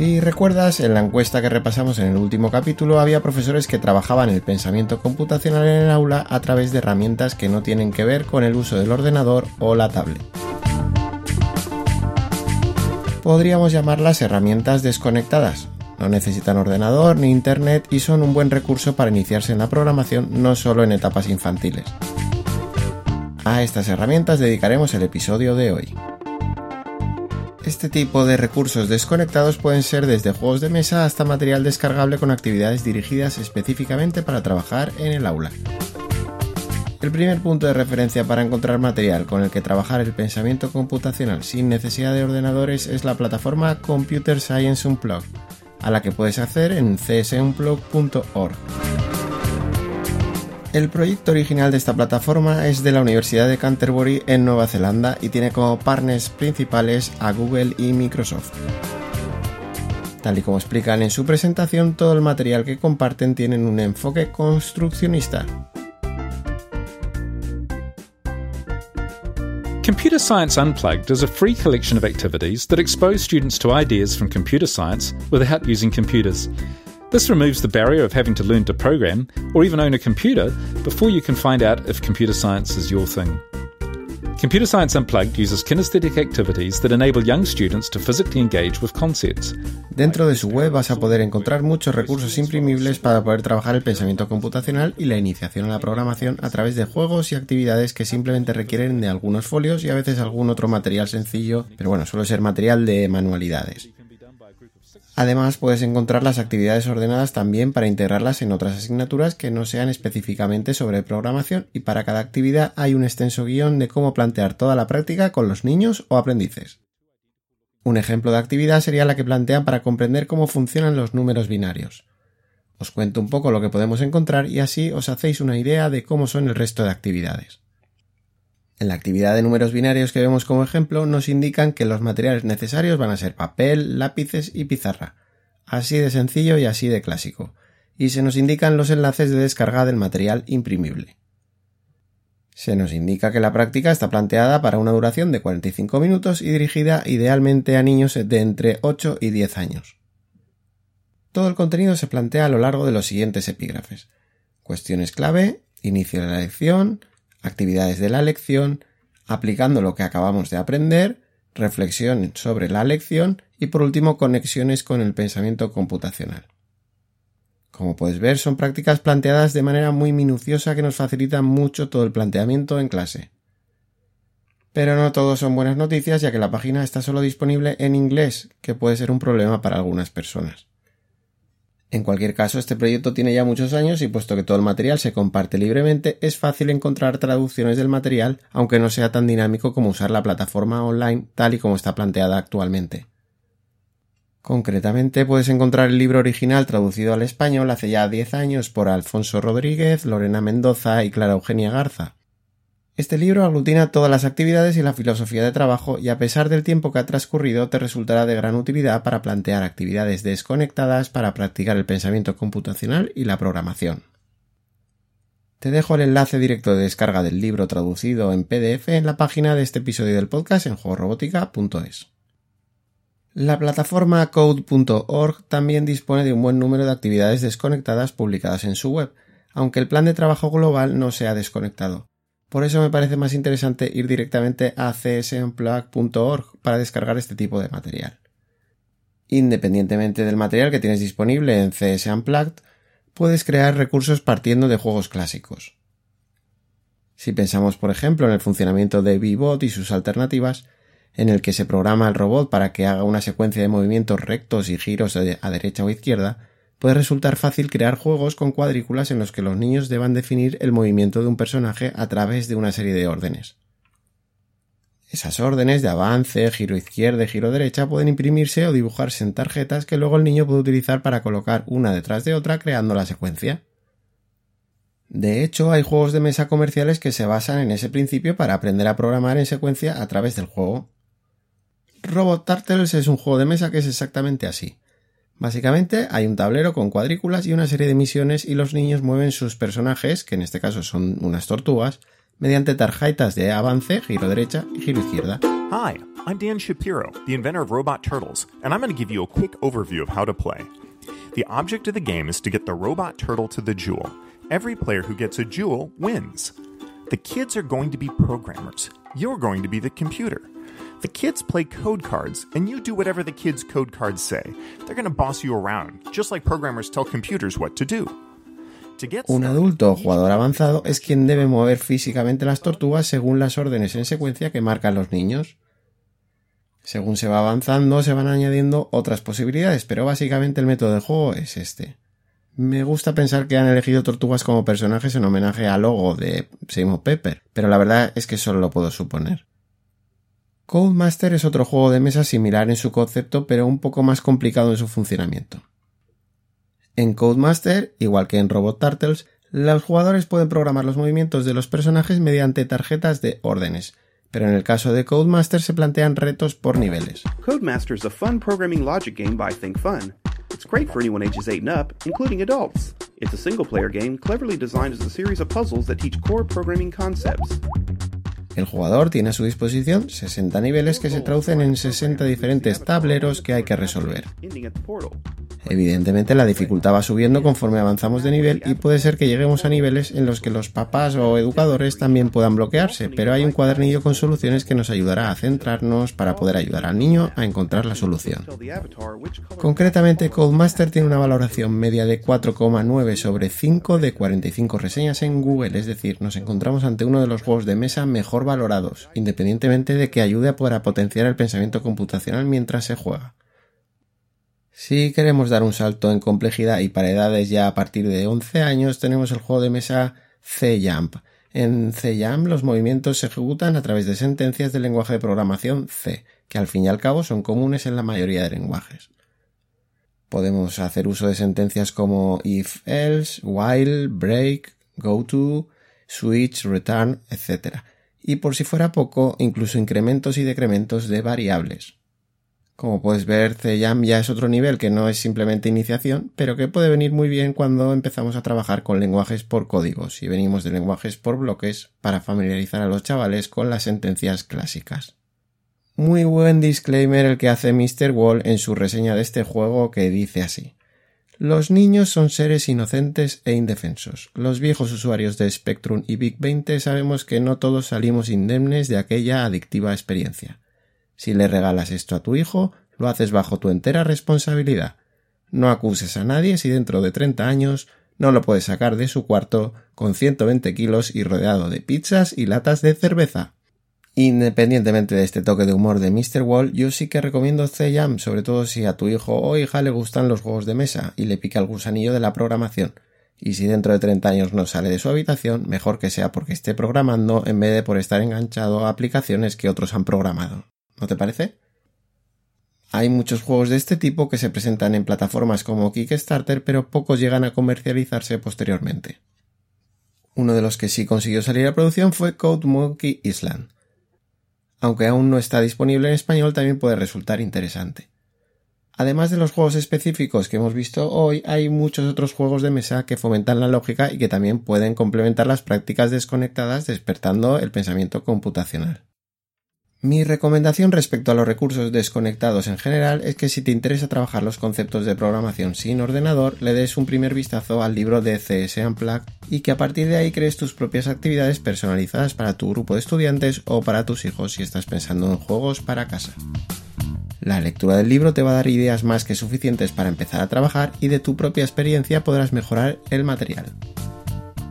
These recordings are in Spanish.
Si recuerdas, en la encuesta que repasamos en el último capítulo había profesores que trabajaban el pensamiento computacional en el aula a través de herramientas que no tienen que ver con el uso del ordenador o la tablet podríamos llamarlas herramientas desconectadas. No necesitan ordenador ni internet y son un buen recurso para iniciarse en la programación no solo en etapas infantiles. A estas herramientas dedicaremos el episodio de hoy. Este tipo de recursos desconectados pueden ser desde juegos de mesa hasta material descargable con actividades dirigidas específicamente para trabajar en el aula. El primer punto de referencia para encontrar material con el que trabajar el pensamiento computacional sin necesidad de ordenadores es la plataforma Computer Science Unplugged, a la que puedes acceder en csunplug.org. El proyecto original de esta plataforma es de la Universidad de Canterbury en Nueva Zelanda y tiene como partners principales a Google y Microsoft. Tal y como explican en su presentación, todo el material que comparten tiene un enfoque construccionista, Computer Science Unplugged is a free collection of activities that expose students to ideas from computer science without using computers. This removes the barrier of having to learn to program or even own a computer before you can find out if computer science is your thing. Computer Science Unplugged uses kinesthetic activities that enable young students to physically engage with concepts. Dentro de su web vas a poder encontrar muchos recursos imprimibles para poder trabajar el pensamiento computacional y la iniciación a la programación a través de juegos y actividades que simplemente requieren de algunos folios y a veces algún otro material sencillo, pero bueno, suele ser material de manualidades. Además, puedes encontrar las actividades ordenadas también para integrarlas en otras asignaturas que no sean específicamente sobre programación y para cada actividad hay un extenso guion de cómo plantear toda la práctica con los niños o aprendices. Un ejemplo de actividad sería la que plantean para comprender cómo funcionan los números binarios. Os cuento un poco lo que podemos encontrar y así os hacéis una idea de cómo son el resto de actividades. En la actividad de números binarios que vemos como ejemplo nos indican que los materiales necesarios van a ser papel, lápices y pizarra. Así de sencillo y así de clásico. Y se nos indican los enlaces de descarga del material imprimible. Se nos indica que la práctica está planteada para una duración de 45 minutos y dirigida idealmente a niños de entre 8 y 10 años. Todo el contenido se plantea a lo largo de los siguientes epígrafes. Cuestiones clave, inicio de la lección, actividades de la lección, aplicando lo que acabamos de aprender, reflexión sobre la lección y por último conexiones con el pensamiento computacional. Como puedes ver, son prácticas planteadas de manera muy minuciosa que nos facilitan mucho todo el planteamiento en clase. Pero no todo son buenas noticias ya que la página está solo disponible en inglés, que puede ser un problema para algunas personas. En cualquier caso, este proyecto tiene ya muchos años y puesto que todo el material se comparte libremente, es fácil encontrar traducciones del material, aunque no sea tan dinámico como usar la plataforma online tal y como está planteada actualmente. Concretamente, puedes encontrar el libro original traducido al español hace ya 10 años por Alfonso Rodríguez, Lorena Mendoza y Clara Eugenia Garza, este libro aglutina todas las actividades y la filosofía de trabajo y a pesar del tiempo que ha transcurrido te resultará de gran utilidad para plantear actividades desconectadas para practicar el pensamiento computacional y la programación. Te dejo el enlace directo de descarga del libro traducido en PDF en la página de este episodio del podcast en juegorobótica.es. La plataforma code.org también dispone de un buen número de actividades desconectadas publicadas en su web, aunque el plan de trabajo global no sea desconectado. Por eso me parece más interesante ir directamente a csunplug.org para descargar este tipo de material. Independientemente del material que tienes disponible en CS puedes crear recursos partiendo de juegos clásicos. Si pensamos, por ejemplo, en el funcionamiento de B-Bot y sus alternativas, en el que se programa el robot para que haga una secuencia de movimientos rectos y giros a derecha o izquierda, puede resultar fácil crear juegos con cuadrículas en los que los niños deban definir el movimiento de un personaje a través de una serie de órdenes. Esas órdenes de avance, giro izquierda y giro derecha pueden imprimirse o dibujarse en tarjetas que luego el niño puede utilizar para colocar una detrás de otra creando la secuencia. De hecho, hay juegos de mesa comerciales que se basan en ese principio para aprender a programar en secuencia a través del juego. Robot Turtles es un juego de mesa que es exactamente así. Básicamente hay un tablero con cuadrículas y una serie de misiones y los niños mueven sus personajes, que en este caso son unas tortugas, mediante tarjetas de avance, giro derecha y giro izquierda. Hi, I'm Dan Shapiro, the inventor of Robot Turtles, and I'm going to give you a quick overview of how to play. The object of the game is to get the robot turtle to the jewel. Every player who gets a jewel wins. The kids are going to be programmers. You're going to be the computer. The kids play code cards, and you do whatever the kids' code cards say. They're going to boss you around, just like programmers tell computers what to do. Un adulto o jugador avanzado es quien debe mover físicamente las tortugas según las órdenes en secuencia que marcan los niños. Según se va avanzando, se van añadiendo otras posibilidades, pero básicamente el método de juego es este. Me gusta pensar que han elegido tortugas como personajes en homenaje al logo de Simon Pepper, pero la verdad es que solo lo puedo suponer. Codemaster es otro juego de mesa similar en su concepto, pero un poco más complicado en su funcionamiento. En Codemaster, igual que en Robot Turtles, los jugadores pueden programar los movimientos de los personajes mediante tarjetas de órdenes, pero en el caso de Codemaster se plantean retos por niveles. Codemaster is a fun programming logic game by Think Fun. It's great for anyone ages 8 and up, including adults. It's a single player game cleverly designed as a series of puzzles that teach core programming concepts. El jugador tiene a su disposición 60 niveles que se traducen en 60 diferentes tableros que hay que resolver. Evidentemente la dificultad va subiendo conforme avanzamos de nivel y puede ser que lleguemos a niveles en los que los papás o educadores también puedan bloquearse, pero hay un cuadernillo con soluciones que nos ayudará a centrarnos para poder ayudar al niño a encontrar la solución. Concretamente, Codemaster tiene una valoración media de 4,9 sobre 5 de 45 reseñas en Google, es decir, nos encontramos ante uno de los juegos de mesa mejor valorados, independientemente de que ayude a poder potenciar el pensamiento computacional mientras se juega. Si queremos dar un salto en complejidad y para edades ya a partir de 11 años, tenemos el juego de mesa C-Jump. En C-Jump los movimientos se ejecutan a través de sentencias del lenguaje de programación C, que al fin y al cabo son comunes en la mayoría de lenguajes. Podemos hacer uso de sentencias como if, else, while, break, go to, switch, return, etc. Y por si fuera poco, incluso incrementos y decrementos de variables. Como puedes ver, CJAM ya es otro nivel que no es simplemente iniciación, pero que puede venir muy bien cuando empezamos a trabajar con lenguajes por códigos y venimos de lenguajes por bloques para familiarizar a los chavales con las sentencias clásicas. Muy buen disclaimer el que hace Mr. Wall en su reseña de este juego que dice así. Los niños son seres inocentes e indefensos. Los viejos usuarios de Spectrum y Big 20 sabemos que no todos salimos indemnes de aquella adictiva experiencia. Si le regalas esto a tu hijo, lo haces bajo tu entera responsabilidad. No acuses a nadie si dentro de 30 años no lo puedes sacar de su cuarto con 120 kilos y rodeado de pizzas y latas de cerveza. Independientemente de este toque de humor de Mr. Wall, yo sí que recomiendo C-Jam, sobre todo si a tu hijo o hija le gustan los juegos de mesa y le pica el gusanillo de la programación. Y si dentro de 30 años no sale de su habitación, mejor que sea porque esté programando en vez de por estar enganchado a aplicaciones que otros han programado. ¿No te parece? Hay muchos juegos de este tipo que se presentan en plataformas como Kickstarter, pero pocos llegan a comercializarse posteriormente. Uno de los que sí consiguió salir a producción fue Code Monkey Island. Aunque aún no está disponible en español, también puede resultar interesante. Además de los juegos específicos que hemos visto hoy, hay muchos otros juegos de mesa que fomentan la lógica y que también pueden complementar las prácticas desconectadas despertando el pensamiento computacional. Mi recomendación respecto a los recursos desconectados en general es que si te interesa trabajar los conceptos de programación sin ordenador, le des un primer vistazo al libro de CS Unplugged y que a partir de ahí crees tus propias actividades personalizadas para tu grupo de estudiantes o para tus hijos si estás pensando en juegos para casa. La lectura del libro te va a dar ideas más que suficientes para empezar a trabajar y de tu propia experiencia podrás mejorar el material.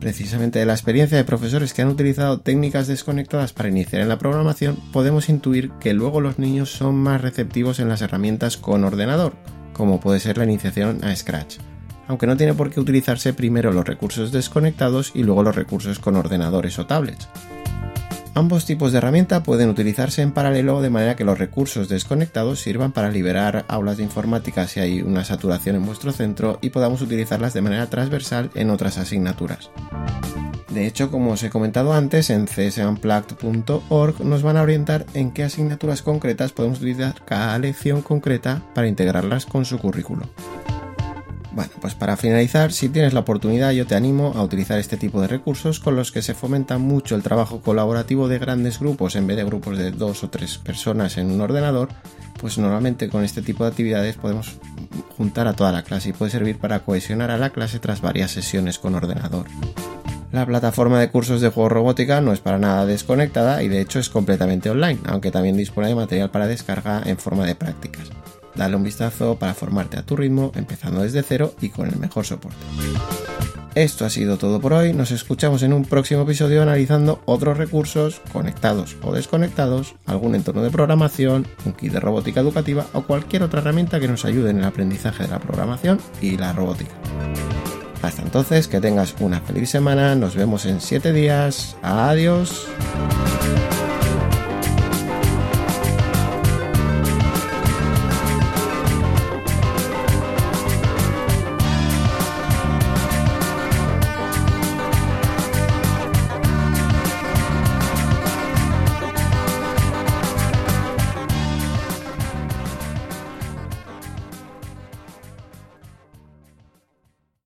Precisamente de la experiencia de profesores que han utilizado técnicas desconectadas para iniciar en la programación, podemos intuir que luego los niños son más receptivos en las herramientas con ordenador, como puede ser la iniciación a Scratch, aunque no tiene por qué utilizarse primero los recursos desconectados y luego los recursos con ordenadores o tablets. Ambos tipos de herramienta pueden utilizarse en paralelo de manera que los recursos desconectados sirvan para liberar aulas de informática si hay una saturación en vuestro centro y podamos utilizarlas de manera transversal en otras asignaturas. De hecho, como os he comentado antes, en csunplugged.org nos van a orientar en qué asignaturas concretas podemos utilizar cada lección concreta para integrarlas con su currículo. Bueno, pues para finalizar, si tienes la oportunidad, yo te animo a utilizar este tipo de recursos con los que se fomenta mucho el trabajo colaborativo de grandes grupos en vez de grupos de dos o tres personas en un ordenador, pues normalmente con este tipo de actividades podemos juntar a toda la clase y puede servir para cohesionar a la clase tras varias sesiones con ordenador. La plataforma de cursos de juego robótica no es para nada desconectada y de hecho es completamente online, aunque también dispone de material para descarga en forma de prácticas. Dale un vistazo para formarte a tu ritmo, empezando desde cero y con el mejor soporte. Esto ha sido todo por hoy, nos escuchamos en un próximo episodio analizando otros recursos conectados o desconectados, algún entorno de programación, un kit de robótica educativa o cualquier otra herramienta que nos ayude en el aprendizaje de la programación y la robótica. Hasta entonces, que tengas una feliz semana, nos vemos en 7 días, adiós.